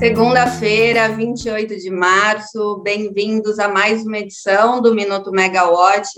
Segunda-feira, 28 de março, bem-vindos a mais uma edição do Minuto Megawatt,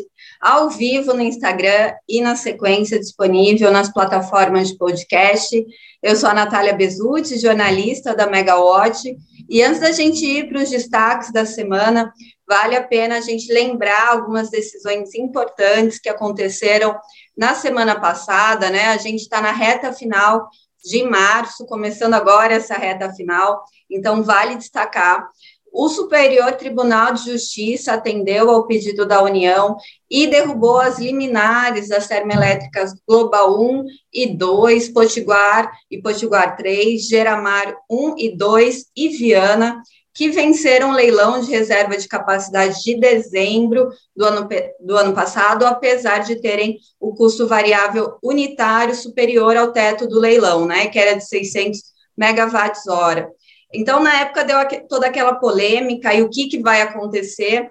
ao vivo no Instagram e na sequência disponível nas plataformas de podcast. Eu sou a Natália Bezutti, jornalista da Megawatt, e antes da gente ir para os destaques da semana, vale a pena a gente lembrar algumas decisões importantes que aconteceram na semana passada, né? A gente está na reta final de março, começando agora essa reta final, então vale destacar. O Superior Tribunal de Justiça atendeu ao pedido da União e derrubou as liminares das termoelétricas Global 1 e 2, Potiguar e Potiguar 3, Geramar 1 e 2 e Viana, que venceram o leilão de reserva de capacidade de dezembro do ano, do ano passado, apesar de terem o custo variável unitário superior ao teto do leilão, né, que era de 600 megawatts hora. Então, na época, deu toda aquela polêmica e o que, que vai acontecer.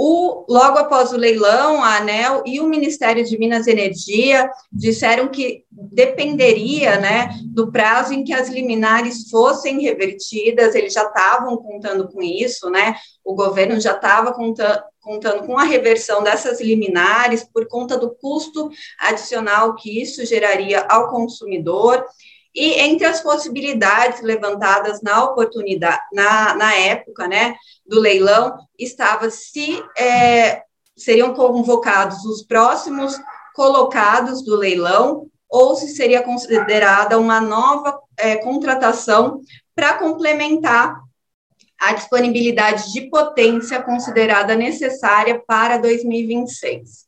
O, logo após o leilão, a ANEL e o Ministério de Minas e Energia disseram que dependeria né, do prazo em que as liminares fossem revertidas, eles já estavam contando com isso, né? O governo já estava contando, contando com a reversão dessas liminares por conta do custo adicional que isso geraria ao consumidor. E entre as possibilidades levantadas na oportunidade, na, na época, né, do leilão, estava se é, seriam convocados os próximos colocados do leilão ou se seria considerada uma nova é, contratação para complementar a disponibilidade de potência considerada necessária para 2026.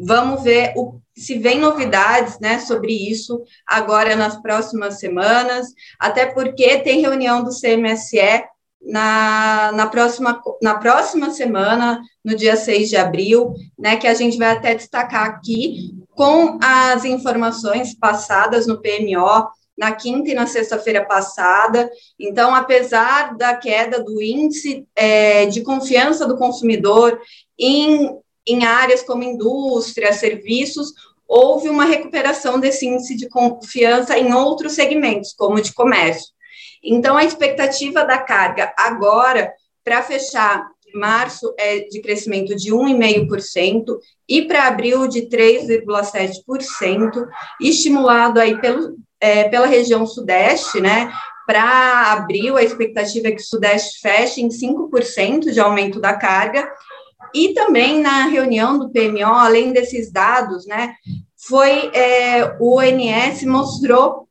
Vamos ver o, se vem novidades né, sobre isso agora nas próximas semanas, até porque tem reunião do CMSE na, na, próxima, na próxima semana, no dia 6 de abril, né, que a gente vai até destacar aqui com as informações passadas no PMO na quinta e na sexta-feira passada. Então, apesar da queda do índice é, de confiança do consumidor em em áreas como indústria, serviços, houve uma recuperação desse índice de confiança em outros segmentos, como de comércio. Então, a expectativa da carga agora, para fechar março, é de crescimento de 1,5% e para abril de 3,7%, estimulado aí pelo, é, pela região sudeste, né? Para abril, a expectativa é que o sudeste feche em 5% de aumento da carga e também na reunião do PMO, além desses dados, né, foi é, o ONS mostrou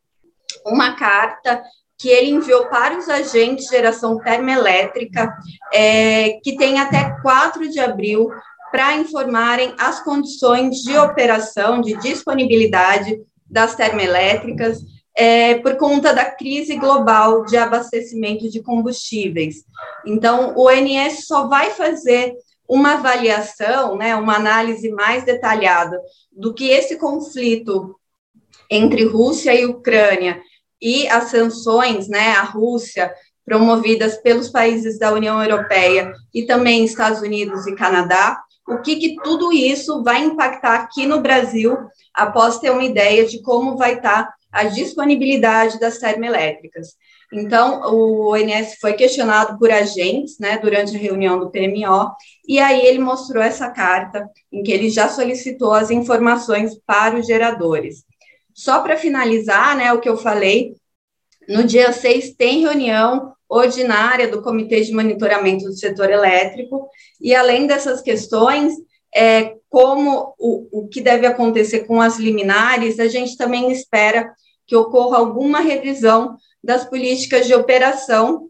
uma carta que ele enviou para os agentes de geração termoelétrica, é, que tem até 4 de abril para informarem as condições de operação, de disponibilidade das termoelétricas, é, por conta da crise global de abastecimento de combustíveis. Então, o ONS só vai fazer uma avaliação, né, uma análise mais detalhada do que esse conflito entre Rússia e Ucrânia e as sanções, né, à Rússia promovidas pelos países da União Europeia e também Estados Unidos e Canadá, o que, que tudo isso vai impactar aqui no Brasil, após ter uma ideia de como vai estar a disponibilidade das termoelétricas. Então, o ONS foi questionado por agentes, né, durante a reunião do PMO, e aí ele mostrou essa carta em que ele já solicitou as informações para os geradores. Só para finalizar, né, o que eu falei, no dia 6 tem reunião ordinária do Comitê de Monitoramento do Setor Elétrico, e além dessas questões, é, como o, o que deve acontecer com as liminares, a gente também espera que ocorra alguma revisão das políticas de operação,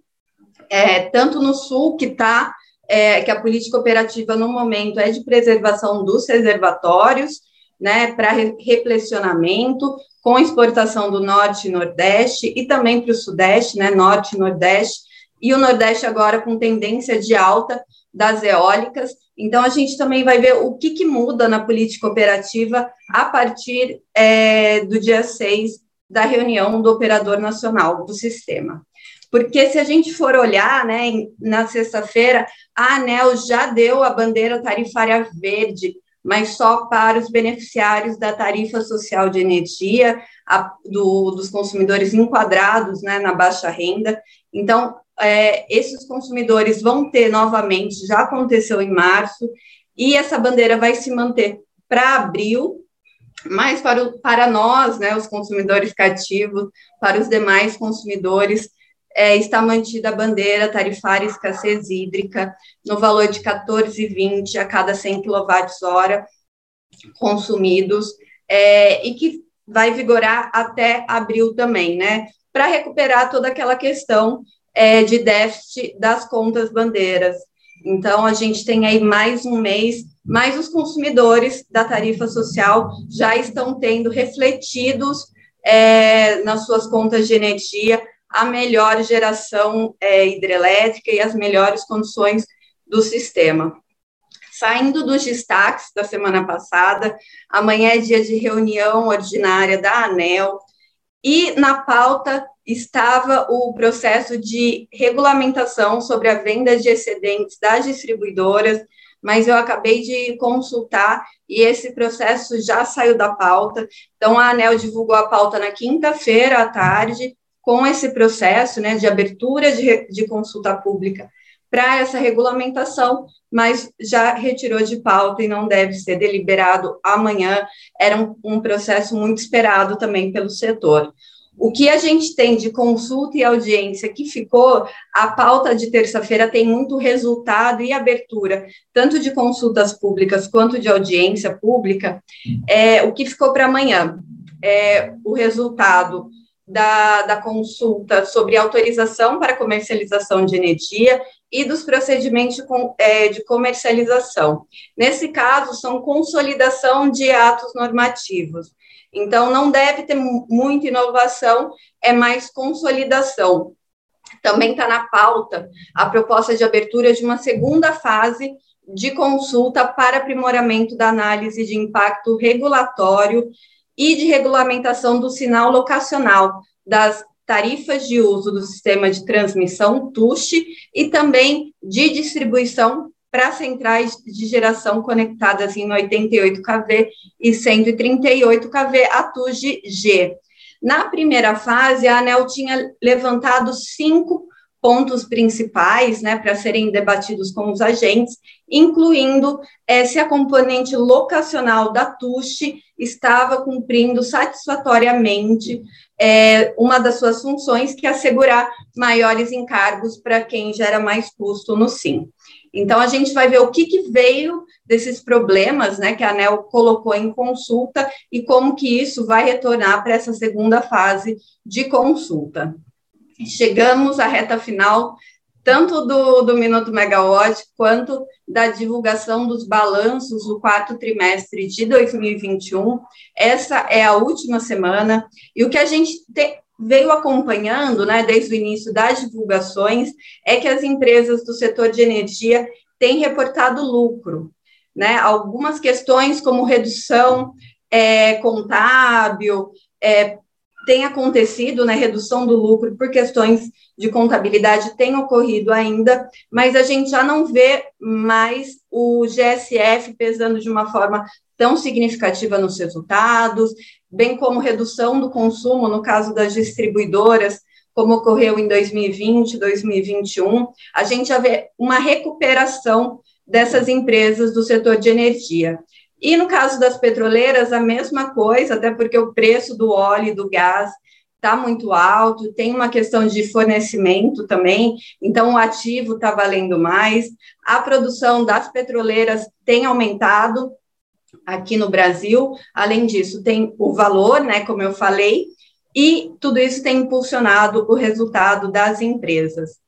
é, tanto no Sul, que está, é, que a política operativa no momento é de preservação dos reservatórios, né, para replecionamento, com exportação do Norte e Nordeste, e também para o Sudeste, né, Norte e Nordeste, e o Nordeste agora com tendência de alta das eólicas. Então, a gente também vai ver o que, que muda na política operativa a partir é, do dia 6 da reunião do operador nacional do sistema. Porque se a gente for olhar, né, na sexta-feira, a ANEL já deu a bandeira tarifária verde, mas só para os beneficiários da tarifa social de energia, a, do, dos consumidores enquadrados né, na baixa renda. Então, é, esses consumidores vão ter novamente, já aconteceu em março, e essa bandeira vai se manter para abril, mas para, o, para nós, né, os consumidores cativos, para os demais consumidores, é, está mantida a bandeira tarifária escassez hídrica no valor de 14,20 a cada 100 kWh consumidos, é, e que vai vigorar até abril também, né? Para recuperar toda aquela questão é, de déficit das contas bandeiras. Então, a gente tem aí mais um mês, mas os consumidores da tarifa social já estão tendo refletidos é, nas suas contas de energia a melhor geração é, hidrelétrica e as melhores condições do sistema. Saindo dos destaques da semana passada, amanhã é dia de reunião ordinária da ANEL, e na pauta estava o processo de regulamentação sobre a venda de excedentes das distribuidoras, mas eu acabei de consultar e esse processo já saiu da pauta. Então, a ANEL divulgou a pauta na quinta-feira à tarde, com esse processo né, de abertura de, de consulta pública para essa regulamentação, mas já retirou de pauta e não deve ser deliberado amanhã. Era um, um processo muito esperado também pelo setor. O que a gente tem de consulta e audiência que ficou, a pauta de terça-feira tem muito resultado e abertura, tanto de consultas públicas quanto de audiência pública. É, o que ficou para amanhã é o resultado da, da consulta sobre autorização para comercialização de energia e dos procedimentos de, é, de comercialização. Nesse caso, são consolidação de atos normativos. Então, não deve ter muita inovação, é mais consolidação. Também está na pauta a proposta de abertura de uma segunda fase de consulta para aprimoramento da análise de impacto regulatório e de regulamentação do sinal locacional das tarifas de uso do sistema de transmissão TUSH e também de distribuição para centrais de geração conectadas em 88 kV e 138 kV a TUG-G. Na primeira fase, a ANEL tinha levantado cinco pontos principais né, para serem debatidos com os agentes, incluindo é, se a componente locacional da TUSH estava cumprindo satisfatoriamente é, uma das suas funções, que é assegurar maiores encargos para quem gera mais custo no SIM. Então, a gente vai ver o que, que veio desses problemas né, que a ANEL colocou em consulta e como que isso vai retornar para essa segunda fase de consulta. Chegamos à reta final, tanto do, do Minuto Megawatt, quanto da divulgação dos balanços do quarto trimestre de 2021. Essa é a última semana, e o que a gente te, veio acompanhando, né, desde o início das divulgações, é que as empresas do setor de energia têm reportado lucro. Né? Algumas questões, como redução é, contábil, é, tem acontecido, né, redução do lucro por questões de contabilidade tem ocorrido ainda, mas a gente já não vê mais o GSF pesando de uma forma tão significativa nos resultados, bem como redução do consumo no caso das distribuidoras, como ocorreu em 2020, 2021, a gente já vê uma recuperação dessas empresas do setor de energia. E no caso das petroleiras, a mesma coisa, até porque o preço do óleo e do gás está muito alto, tem uma questão de fornecimento também, então o ativo está valendo mais. A produção das petroleiras tem aumentado aqui no Brasil, além disso, tem o valor, né, como eu falei, e tudo isso tem impulsionado o resultado das empresas.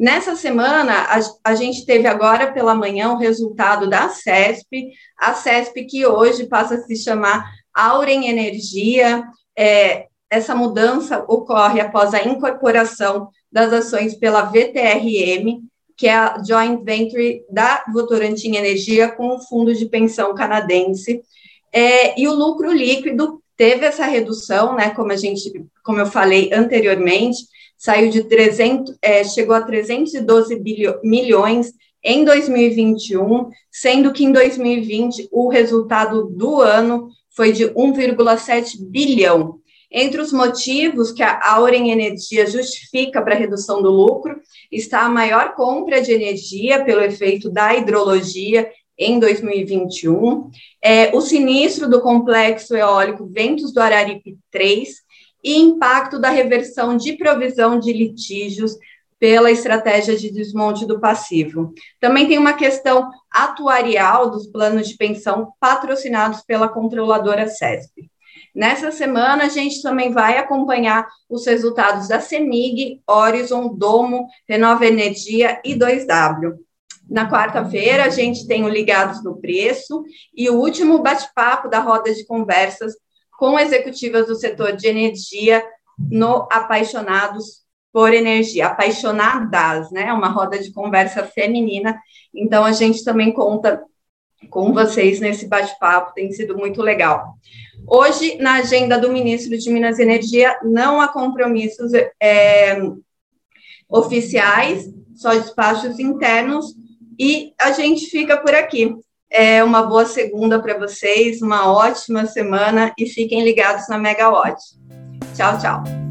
Nessa semana, a, a, gente teve agora pela manhã o resultado da CESP, a CESP que hoje passa a se chamar Auren Energia. É, essa mudança ocorre após a incorporação das ações pela VTRM, que é a joint venture da Votorantim Energia com o fundo de pensão canadense. É, e o lucro líquido teve essa redução, né, como a gente, como eu falei anteriormente, saiu de 300, é, chegou a 312 bilho, milhões em 2021, sendo que em 2020 o resultado do ano foi de 1,7 bilhão. Entre os motivos que a Auren Energia justifica para a redução do lucro está a maior compra de energia pelo efeito da hidrologia em 2021, é, o sinistro do complexo eólico Ventos do Araripe 3 e impacto da reversão de provisão de litígios pela estratégia de desmonte do passivo. Também tem uma questão atuarial dos planos de pensão patrocinados pela controladora CESP. Nessa semana, a gente também vai acompanhar os resultados da CEMIG, Horizon, Domo, Renova Energia e 2W. Na quarta-feira, a gente tem o Ligados no Preço e o último bate-papo da roda de conversas com executivas do setor de energia no Apaixonados por Energia, apaixonadas, né? Uma roda de conversa feminina. Então, a gente também conta com vocês nesse bate-papo, tem sido muito legal. Hoje, na agenda do ministro de Minas e Energia, não há compromissos é, oficiais, só despachos internos, e a gente fica por aqui. É uma boa segunda para vocês, uma ótima semana e fiquem ligados na Megawatt. Tchau, tchau.